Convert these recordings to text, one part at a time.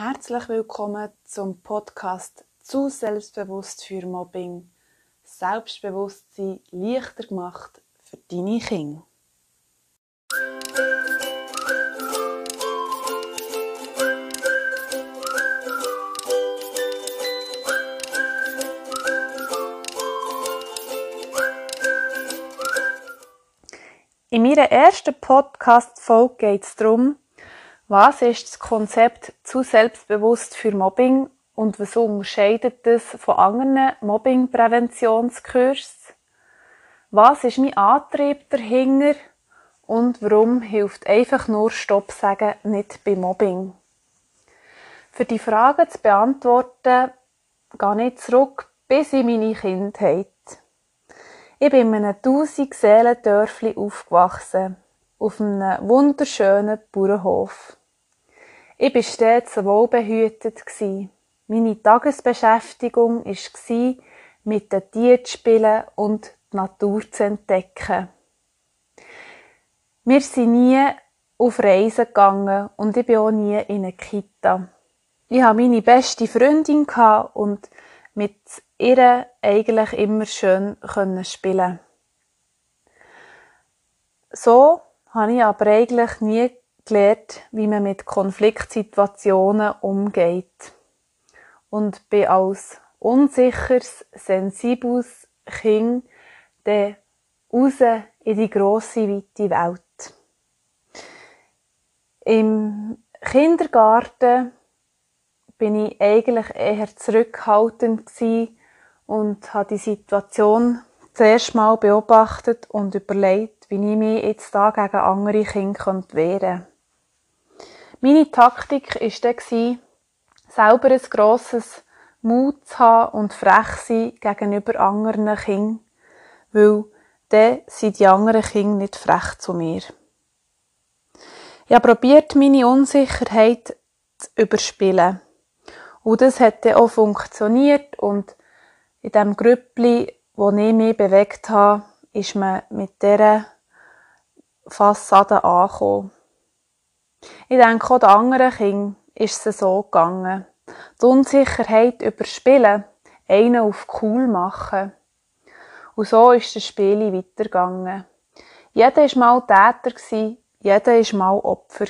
Herzlich willkommen zum Podcast zu Selbstbewusst für Mobbing. Selbstbewusstsein leichter gemacht für deine Kinder. In meiner ersten Podcast-Folge geht es darum, was ist das Konzept zu selbstbewusst für Mobbing und was unterscheidet es von anderen Mobbing-Präventionskursen? Was ist mein Antrieb dahinter und warum hilft einfach nur Stopp sagen nicht bei Mobbing? Für die Fragen zu beantworten, gehe ich zurück bis in meine Kindheit. Ich bin in einem 1000 Seelen Dörfli aufgewachsen, auf einem wunderschönen Bauernhof. Ich war stets wohlbehütet. Meine Tagesbeschäftigung war, mit den Tieren zu spielen und die Natur zu entdecken. Wir sind nie auf Reisen gegangen und ich bin auch nie in eine Kita. Ich hatte meine beste Freundin und mit ihr eigentlich immer schön spielen. So habe ich aber eigentlich nie gelernt, wie man mit Konfliktsituationen umgeht. Und bin als unsicheres, sensibles Kind dann raus in die grosse, weite Welt. Im Kindergarten bin ich eigentlich eher zurückhaltend und habe die Situation zuerst mal beobachtet und überlegt, wie ich mich jetzt da gegen andere Kinder wehren könnte. Meine Taktik war dann, selber ein grosses Mut zu haben und frech sein gegenüber anderen Kindern, weil dann sind die anderen Kinder nicht frech zu mir. Ich habe probiert, meine Unsicherheit zu überspielen. Und das hat dann auch funktioniert und in dem Grüppli, wo ich mich bewegt habe, ist man mit dieser Fassade angekommen. Ich denke, auch den anderen Kindern ist es so gegangen. Die Unsicherheit überspielen, einen auf cool machen. Und so ist das Spiel weitergegangen. Jeder war mal Täter, jeder war mal Opfer.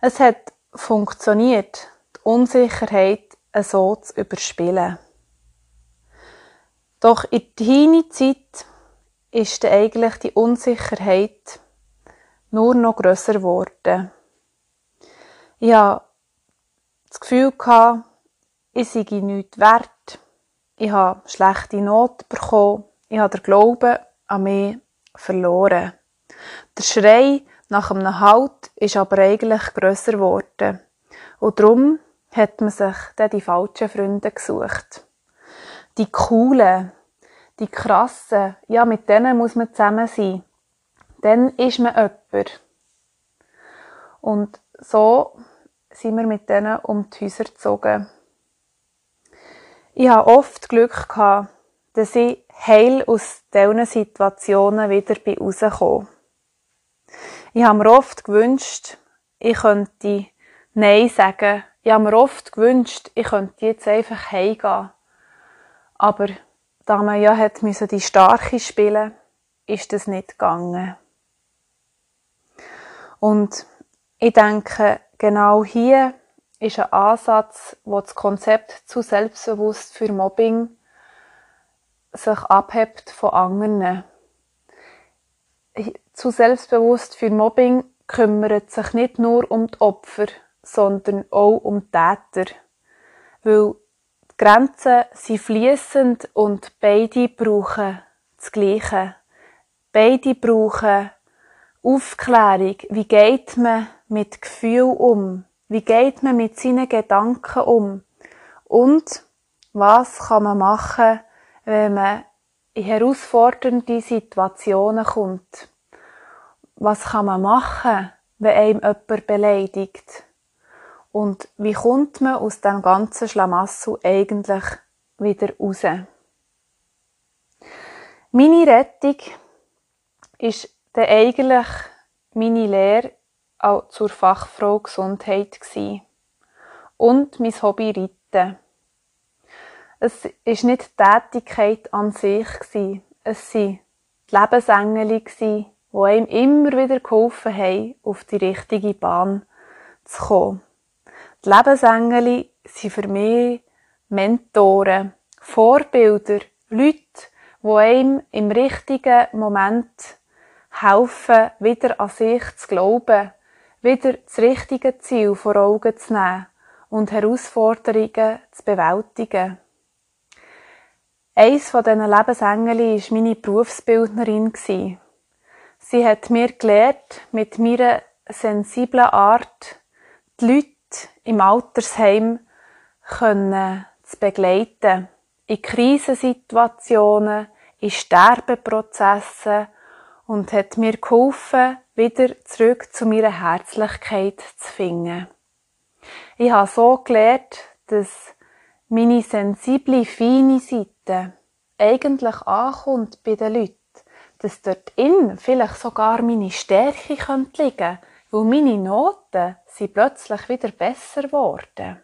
Es hat funktioniert, die Unsicherheit so zu überspielen. Doch in der Teenie-Zeit ist eigentlich die Unsicherheit nur noch grösser geworden. Ich hatte das Gefühl, ich sei nichts wert. Ich habe schlechte Noten bekommen. Ich habe den Glauben an mich verloren. Der Schrei nach einem Halt ist aber eigentlich grösser geworden. Und darum hat man sich dann die falschen Freunde gesucht. Die coolen, die krassen, ja, mit denen muss man zusammen sein dann ist man jemand. Und so sind wir mit denen um die Häuser gezogen. Ich habe oft Glück gehabt, dass ich heil aus diesen Situationen wieder rauskomme. Ich habe mir oft gewünscht, ich könnte Nein sagen. Ich habe mir oft gewünscht, ich könnte jetzt einfach heimgehen. Aber da man ja hat die Starke spielen, ist das nicht gegangen. Und ich denke, genau hier ist ein Ansatz, wo das Konzept zu selbstbewusst für Mobbing sich abhebt von anderen. Zu selbstbewusst für Mobbing kümmert sich nicht nur um die Opfer, sondern auch um die Täter. Weil die Grenzen sind fließend und beide brauchen das Gleiche. Beide brauchen Aufklärung. Wie geht man mit Gefühl um? Wie geht man mit seinen Gedanken um? Und was kann man machen, wenn man in herausfordernde Situationen kommt? Was kann man machen, wenn einem jemand beleidigt? Und wie kommt man aus dem ganzen Schlamassel eigentlich wieder raus? Meine Rettung ist dann eigentlich meine Lehre auch zur Fachfrau Gesundheit und mein Hobby Reiten. Es ist nicht die Tätigkeit an sich es sind die Lebensengel die einem immer wieder geholfen haben, auf die richtige Bahn zu kommen. Die Lebensengel sind für mich Mentoren, Vorbilder, Leute, die einem im richtigen Moment helfen, wieder an sich zu glauben, wieder das richtige Ziel vor Augen zu nehmen und Herausforderungen zu bewältigen. Eins von diesen Lebensengel war meine Berufsbildnerin. Sie hat mir gelehrt, mit meiner sensiblen Art die Leute im Altersheim zu begleiten. In Krisensituationen, in Sterbeprozessen und hat mir geholfen, wieder zurück zu meiner Herzlichkeit zu finden. Ich habe so gelernt, dass meine sensible, feine Seite eigentlich ankommt bei den Leuten, dass dort in vielleicht sogar meine Stärke könnte liegen, weil meine Noten sind plötzlich wieder besser geworden.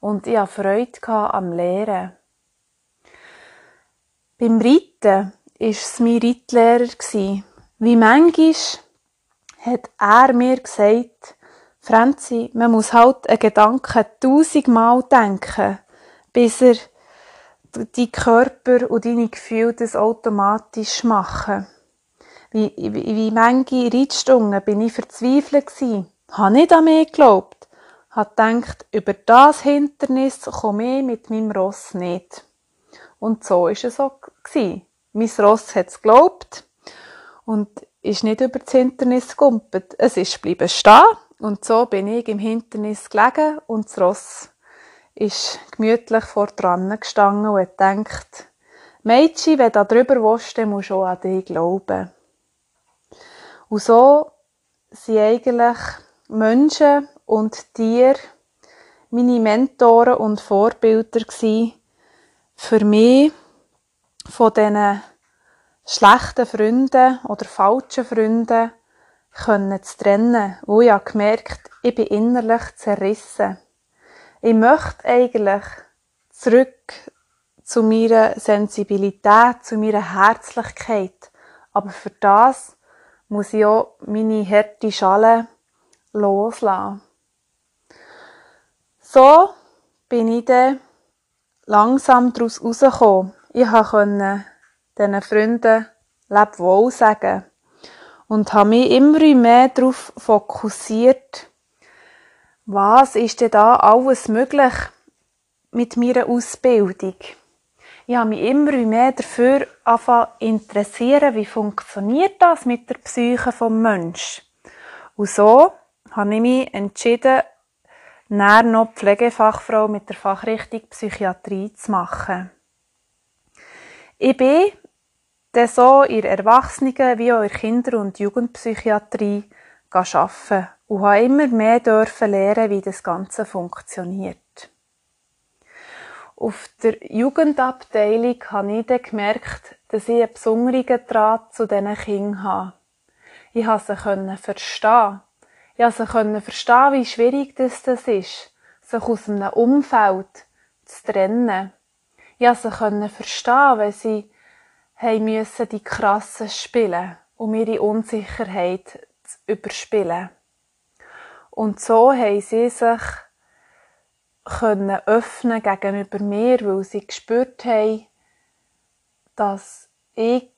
Und ich hatte Freude am Lehren. Beim Reiten war es mein Reitlehrer. Wie manchmal hat er mir gesagt, Franzi, man muss halt einen Gedanken tausendmal denken, bis er die Körper und deine Gefühle das automatisch machen. Wie, wie, wie manche Reitstunden bin ich verzweifelt gewesen, habe nicht an mich geglaubt, habe gedacht, über das Hindernis komme ich mit meinem Ross nicht. Und so ist es auch gewesen. Mein Ross hat es geglaubt und ist nicht über das Hindernis gegumpelt. Es ist geblieben stehen und so bin ich im Hindernis gelegen und das Ross ist gemütlich vor dran gestanden und hat gedacht, Mädchen, wenn du drüber willst, dann musst du auch an dich glauben. Und so sind eigentlich Menschen und Tiere meine Mentoren und Vorbilder für mich von diesen schlechten Freunden oder falschen Freunden können zu trennen, wo ich habe gemerkt, ich bin innerlich zerrissen. Ich möchte eigentlich zurück zu meiner Sensibilität, zu meiner Herzlichkeit. Aber für das muss ich auch meine harte Schale loslassen. So bin ich dann langsam daraus rausgekommen. Ich konnte diesen Freunden Leb wohl sagen und habe mich immer mehr darauf fokussiert, was ist denn da alles möglich mit meiner Ausbildung. Ich habe mich immer mehr dafür interessieren, wie funktioniert das mit der Psyche vom Mensch. Und so habe ich mich entschieden, näher noch Pflegefachfrau mit der Fachrichtung Psychiatrie zu machen. Ich bin dann so der Erwachsenen- wie auch der Kinder- und Jugendpsychiatrie arbeiten und habe immer mehr dürfen lernen, wie das Ganze funktioniert. Auf der Jugendabteilung habe ich dann gemerkt, dass ich einen besonderen Draht zu diesen Kindern habe. Ich konnte sie verstehen. Ich konnte sie verstehen, wie schwierig das ist, sich aus einem Umfeld zu trennen. Ich konnte sie verstehen, wenn sie haben müssen die krassen spielen, um ihre Unsicherheit zu überspielen. Und so haben sie sich können öffnen gegenüber mir, weil sie gespürt haben, dass ich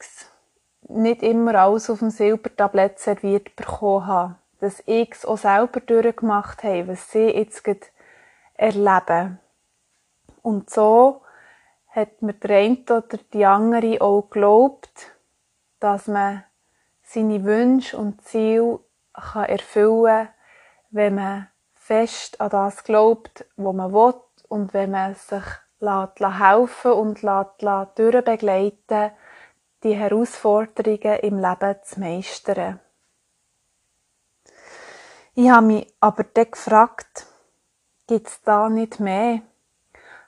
nicht immer alles auf dem Silbertablett serviert bekommen habe. Dass ich es auch selber durchgemacht habe, was sie jetzt erleben. Und so hat mir der eine oder die andere auch geglaubt, dass man seine Wünsche und Ziele kann erfüllen kann, wenn man fest an das glaubt, was man will und wenn man sich lässt, helfen und lässt, lässt die Herausforderungen im Leben zu meistern. Ich habe mich aber dann gefragt, gibt es da nicht mehr?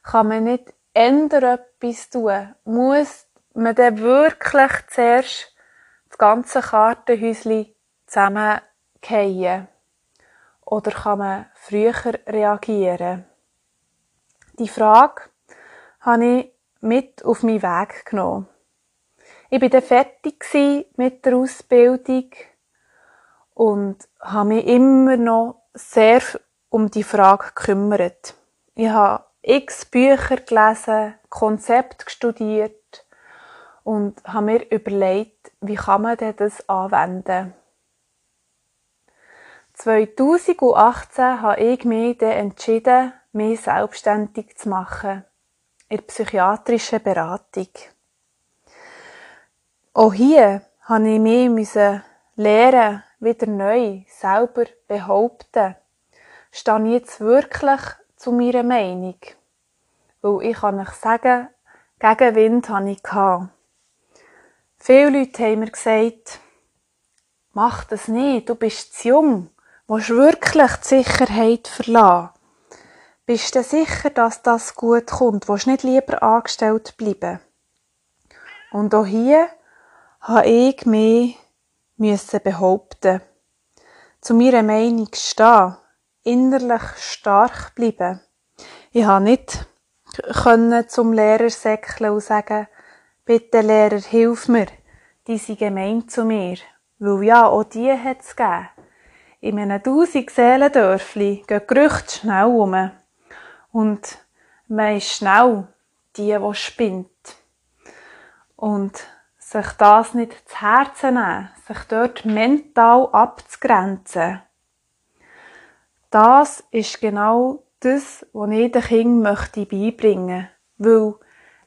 Kann man nicht ändern etwas tun, muss man dann wirklich zuerst das ganze Kartenhäuschen zusammen fallen? Oder kann man früher reagieren? Die Frage habe ich mit auf meinen Weg genommen. Ich war dann fertig mit der Ausbildung und habe mich immer noch sehr um die Frage gekümmert. Ich habe x Bücher gelesen, Konzept studiert und habe mir überlegt, wie kann man denn das anwenden. 2018 habe ich mich entschieden, mich selbstständig zu machen. In der psychiatrischen Beratung. Auch hier habe ich mich lernen, wieder neu, selber behaupten. Stehe ich jetzt wirklich zu meiner Meinung? Weil ich kann euch sagen, Gegenwind hatte ich. Viele Leute haben mir gesagt, mach das nicht, du bist zu jung, willst wirklich die Sicherheit verlassen. Bist du sicher, dass das gut kommt? Willst nicht lieber angestellt bleiben? Und auch hier habe ich mich behaupten zu meiner Meinung stehen, innerlich stark bleiben. Ich habe nicht können zum Lehrer säckeln und sagen, bitte Lehrer, hilf mir, die sind gemein zu mir. Weil ja, auch die hat es gegeben. In einem tausend Seelendörfli gehen Gerüchte schnell um. Und man ist schnell die, die spinnt. Und sich das nicht zu Herzen nehmen, sich dort mental abzugrenzen. Das ist genau das, was ich den Kindern möchte beibringen möchte. Weil,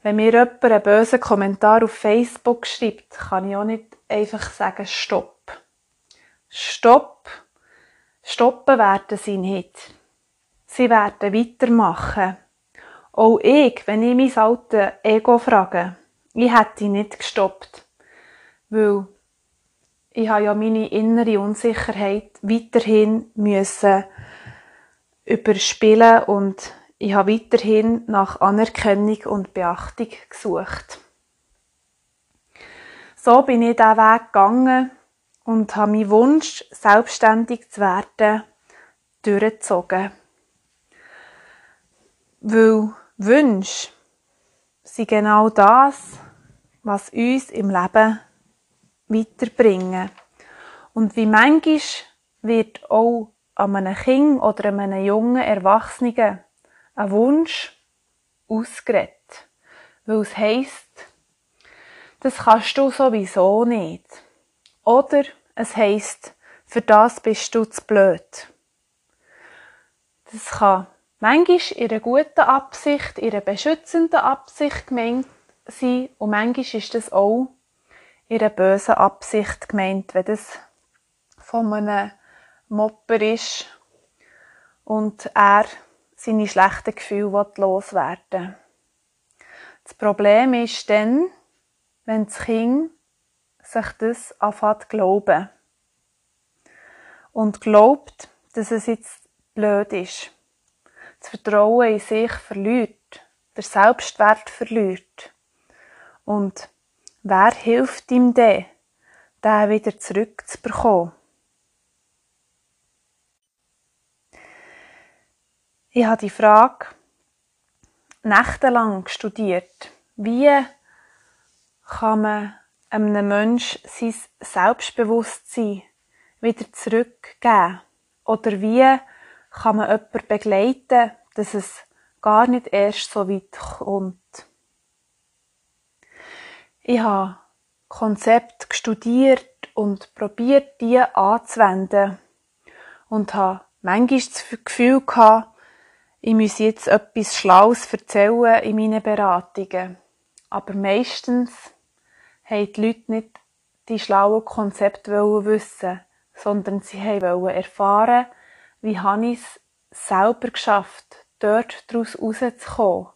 wenn mir jemand einen bösen Kommentar auf Facebook schreibt, kann ich auch nicht einfach sagen, stopp. Stopp. Stoppen werden sie nicht. Sie werden weitermachen. Auch ich, wenn ich mein altes Ego frage, ich hätte nicht gestoppt. Weil ich habe ja meine innere Unsicherheit weiterhin müssen überspielen und ich habe weiterhin nach Anerkennung und Beachtung gesucht. So bin ich diesen Weg gegangen und habe meinen Wunsch, selbstständig zu werden, durchgezogen. Weil Wünsche sind genau das, was uns im Leben weiterbringen. Und wie manchmal wird auch an einem Kind oder an einem jungen Erwachsenen ein Wunsch ausgeredet. Weil es heisst, das kannst du sowieso nicht. Oder es heisst, für das bist du zu blöd. Das kann manchmal in einer guten Absicht, in einer beschützenden Absicht gemeint sein und manchmal ist das auch in einer bösen Absicht gemeint, wenn das von einem Mopper ist und er seine schlechten Gefühle loswerden will. Das Problem ist dann, wenn das Kind sich das anfängt zu glauben. Und glaubt, dass es jetzt blöd ist das Vertrauen in sich verliert, der Selbstwert verliert. Und wer hilft ihm denn, den wieder zurückzubekommen? Ich habe die Frage nächtelang studiert. Wie kann man einem Menschen sein Selbstbewusstsein wieder zurückgeben? Oder wie kann man jemanden begleiten, dass es gar nicht erst so weit kommt. Ich habe Konzept studiert und probiert, die anzuwenden. Und habe manchmal das Gefühl gehabt, ich muss jetzt etwas Schlaues erzählen in meinen Beratungen. Aber meistens haben die Leute nicht die schlauen Konzepte wissen, sondern sie wollten erfahren, wie habe ich es selber geschafft, dort daraus rauszukommen.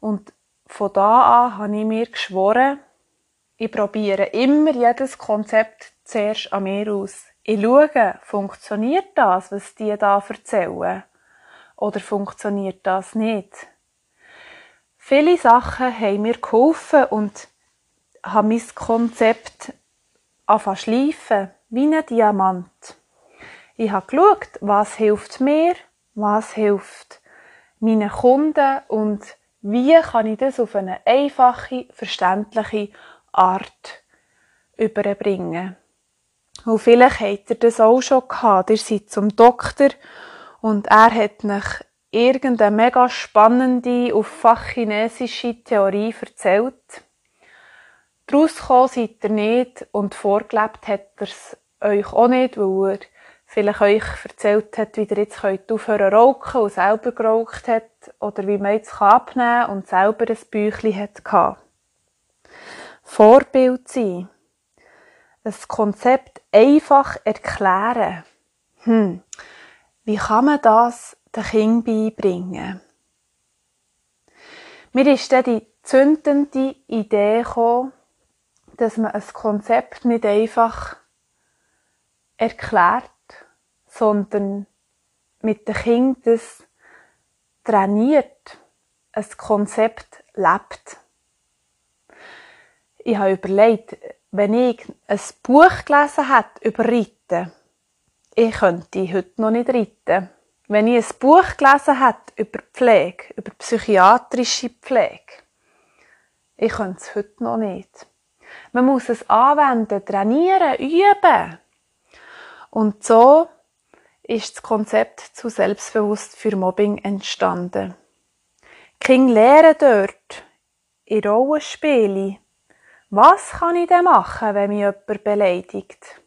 Und von da an habe ich mir geschworen, ich probiere immer jedes Konzept zuerst an mir aus. Ich schaue, funktioniert das, was die da erzählen? Oder funktioniert das nicht? Viele Sachen haben mir geholfen und haben mein Konzept anfangen schleifen, wie ein Diamant. Ich habe geschaut, was hilft mir, was hilft meinen Kunden und wie kann ich das auf eine einfache, verständliche Art überbringen. Und vielleicht habt ihr das auch schon gehabt. Ihr seid zum Doktor und er hat euch irgendeine mega spannende, auf fachchinesische Theorie erzählt. Daraus gekommen seid ihr nicht und vorgelebt hat er es euch auch nicht, weil er vielleicht euch erzählt hat, wie ihr jetzt könnt aufhören zu rauchen und selber geraucht hat oder wie man jetzt abnehmen kann und selber ein Büchlein hat Vorbild sein. Ein Konzept einfach erklären. Hm. Wie kann man das den Kindern beibringen? Mir ist dann die zündende Idee gekommen, dass man ein Konzept nicht einfach erklärt, sondern mit den Kindern das trainiert, ein Konzept lebt. Ich habe überlegt, wenn ich ein Buch gelesen hätte über Reiten, ich könnte heute noch nicht reiten. Wenn ich ein Buch gelesen hätte über Pflege, über psychiatrische Pflege, ich könnte es heute noch nicht. Man muss es anwenden, trainieren, üben. Und so ist das Konzept zu Selbstbewusst für Mobbing entstanden. King lernen dort in Rollenspielen, was kann ich denn machen, wenn mich jemand beleidigt?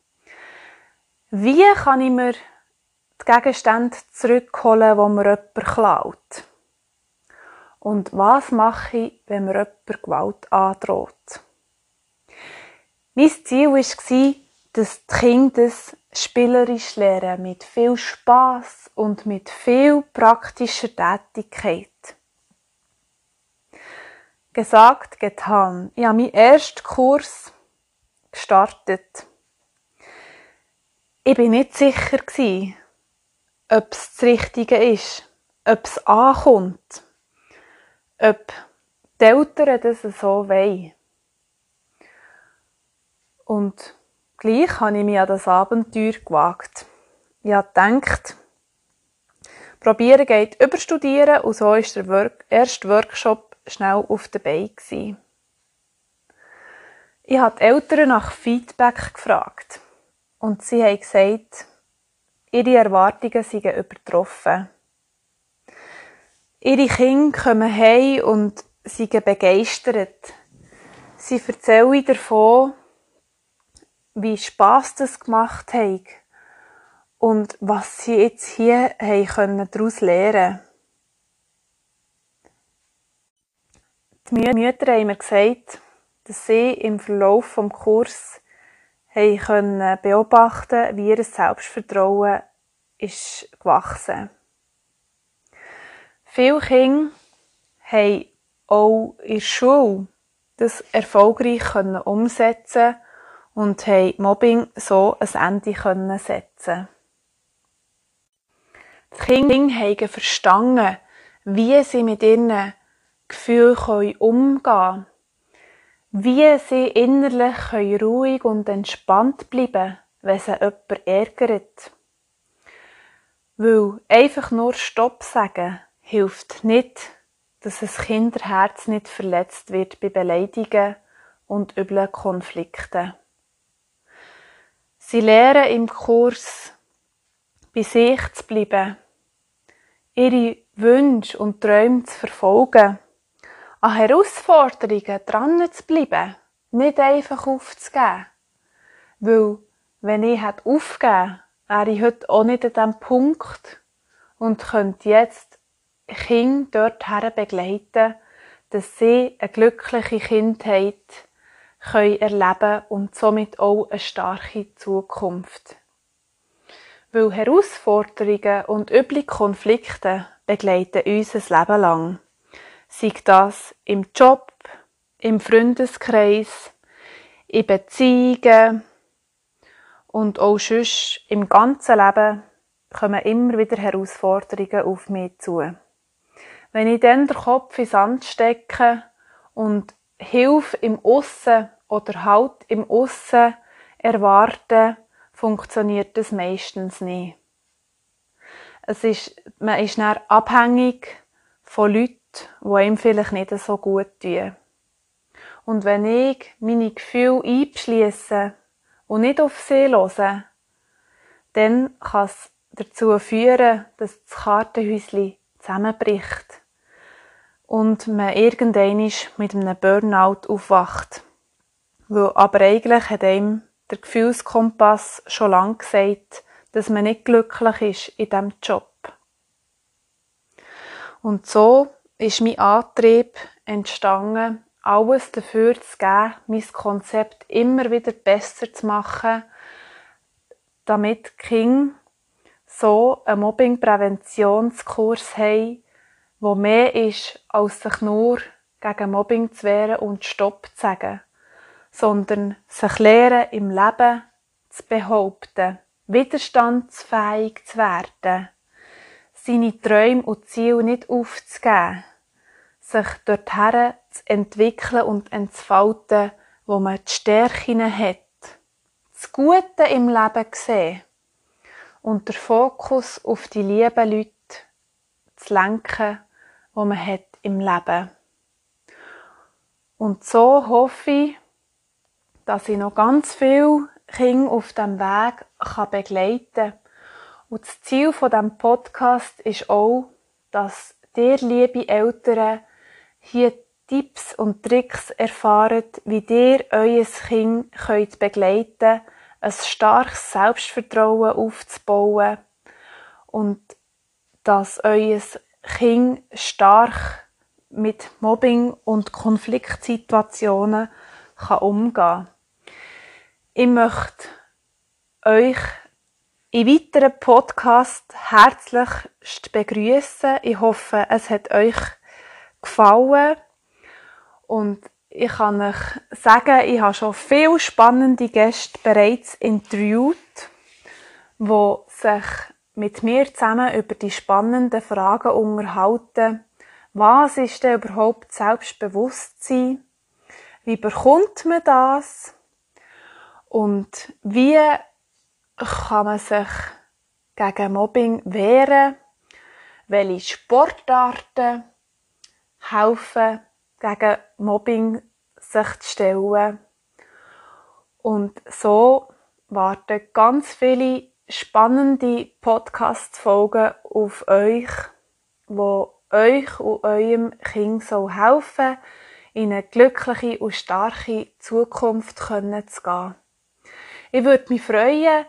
Wie kann ich mir die Gegenstände zurückholen, wo mir jemand klaut? Und was mache ich, wenn mir jemand Gewalt androht? Mein Ziel war, dass die Kinder das spielerisch lernen, mit viel Spaß und mit viel praktischer Tätigkeit. Gesagt, getan. Ich habe meinen ersten Kurs gestartet. Ich bin nicht sicher ob es das Richtige ist, ob es ankommt, ob die Eltern das so wollen. Und gleich habe ich mich an das Abenteuer gewagt. Ich habe gedacht, probieren geht überstudieren und so ist der Work erste Workshop schnell auf der Beine Ich habe die Eltern nach Feedback gefragt und sie haben gesagt, ihre Erwartungen seien übertroffen. Ihre Kinder kommen heim und sind begeistert. Sie erzählen davon, wie Spass das gemacht hat und was sie jetzt hier daraus lernen Die Mütter haben mir gesagt, dass sie im Verlauf des Kurs haben können beobachten wie ihr Selbstvertrauen ist gewachsen. Viele Kinder haben auch in der Schule das erfolgreich umsetzen und haben Mobbing so ein Ende setzen Die Kinder haben verstanden, wie sie mit ihren Gefühlen umgehen können. Wie sie innerlich ruhig und entspannt bleiben wenn sie jemand ärgert. Weil einfach nur Stopp sagen hilft nicht, dass ein Kinderherz nicht verletzt wird bei Beleidigungen und üblen Konflikten. Sie lernen im Kurs, bei sich zu bleiben, ihre Wünsche und Träume zu verfolgen, an Herausforderungen dran zu bleiben, nicht einfach aufzugeben. Weil, wenn ich hätte wäre ich heute auch nicht an diesem Punkt und könnte jetzt Kinder dorthin begleiten, dass sie eine glückliche Kindheit können erleben und somit auch eine starke Zukunft. Weil Herausforderungen und üble Konflikte begleiten uns ein Leben lang. Sei das im Job, im Freundeskreis, in Beziehungen und auch sonst im ganzen Leben kommen immer wieder Herausforderungen auf mich zu. Wenn ich dann den Kopf in Sand stecke und Hilfe im Aussen oder halt im Aussen erwarten funktioniert das meistens nicht. Es ist, man ist dann abhängig von Leuten, die ihm vielleicht nicht so gut tun. Und wenn ich meine Gefühle einschließe und nicht auf sie höre, dann kann es dazu führen, dass das Kartenhäuschen zusammenbricht und man irgendwann mit einem Burnout aufwacht. Weil aber eigentlich hat einem der Gefühlskompass schon lange gesagt, dass man nicht glücklich ist in diesem Job. Und so ist mein Antrieb entstanden, alles dafür zu geben, mein Konzept immer wieder besser zu machen, damit Kinder so einen Mobbingpräventionskurs haben, wo mehr ist, als sich nur gegen Mobbing zu wehren und Stopp zu sagen, sondern sich lernen, im Leben zu behaupten, widerstandsfähig zu werden, seine Träume und Ziele nicht aufzugeben, sich dorthin zu entwickeln und entfalten, wo man die Stärken hat, das Gute im Leben sehen und der Fokus auf die lieben Leute zu lenken, wo man hat im Leben. Und so hoffe ich, dass ich noch ganz viel Kinder auf dem Weg begleiten kann. Und das Ziel von dem Podcast ist auch, dass dir, liebe Eltern, hier Tipps und Tricks erfahrt, wie ihr euer Kind könnt begleiten ein starkes Selbstvertrauen aufzubauen und dass euer Kind stark mit Mobbing und Konfliktsituationen kann umgehen kann. Ich möchte euch in weiteren Podcast herzlich begrüßen. Ich hoffe, es hat euch gefallen und ich kann euch sagen, ich habe schon viele spannende Gäste bereits interviewt, die sich mit mir zusammen über die spannenden Fragen unterhalten. Was ist denn überhaupt Selbstbewusstsein? Wie bekommt man das? Und wie kann man sich gegen Mobbing wehren? Welche Sportarten helfen, gegen Mobbing sich zu stellen? Und so warten ganz viele spannende Podcast-Folgen auf euch, wo euch und eurem Kind so helfen, in eine glückliche und starke Zukunft zu gehen. Ich würde mich freuen,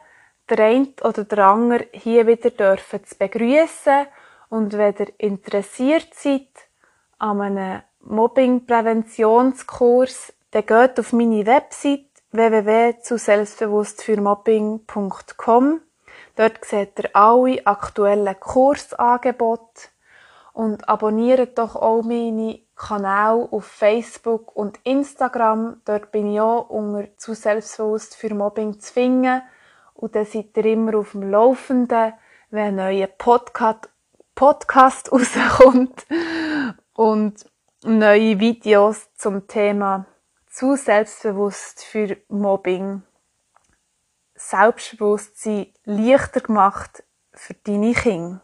der eine oder der andere hier wieder dürfen zu begrüßen und wenn ihr interessiert seid an einem Mobbing-Präventionskurs, dann geht auf meine Website www.zu-selbstbewusstfürmobbing.com. Dort seht ihr alle aktuellen Kursangebote und abonniert doch auch meine Kanäle auf Facebook und Instagram. Dort bin ich auch unter zu selbstbewusst für Mobbing zu finden. Und dann seid ihr immer auf dem Laufenden, wenn ein neuer Podcast, Podcast rauskommt und neue Videos zum Thema zu selbstbewusst für Mobbing. Selbstbewusstsein leichter gemacht für deine Kinder.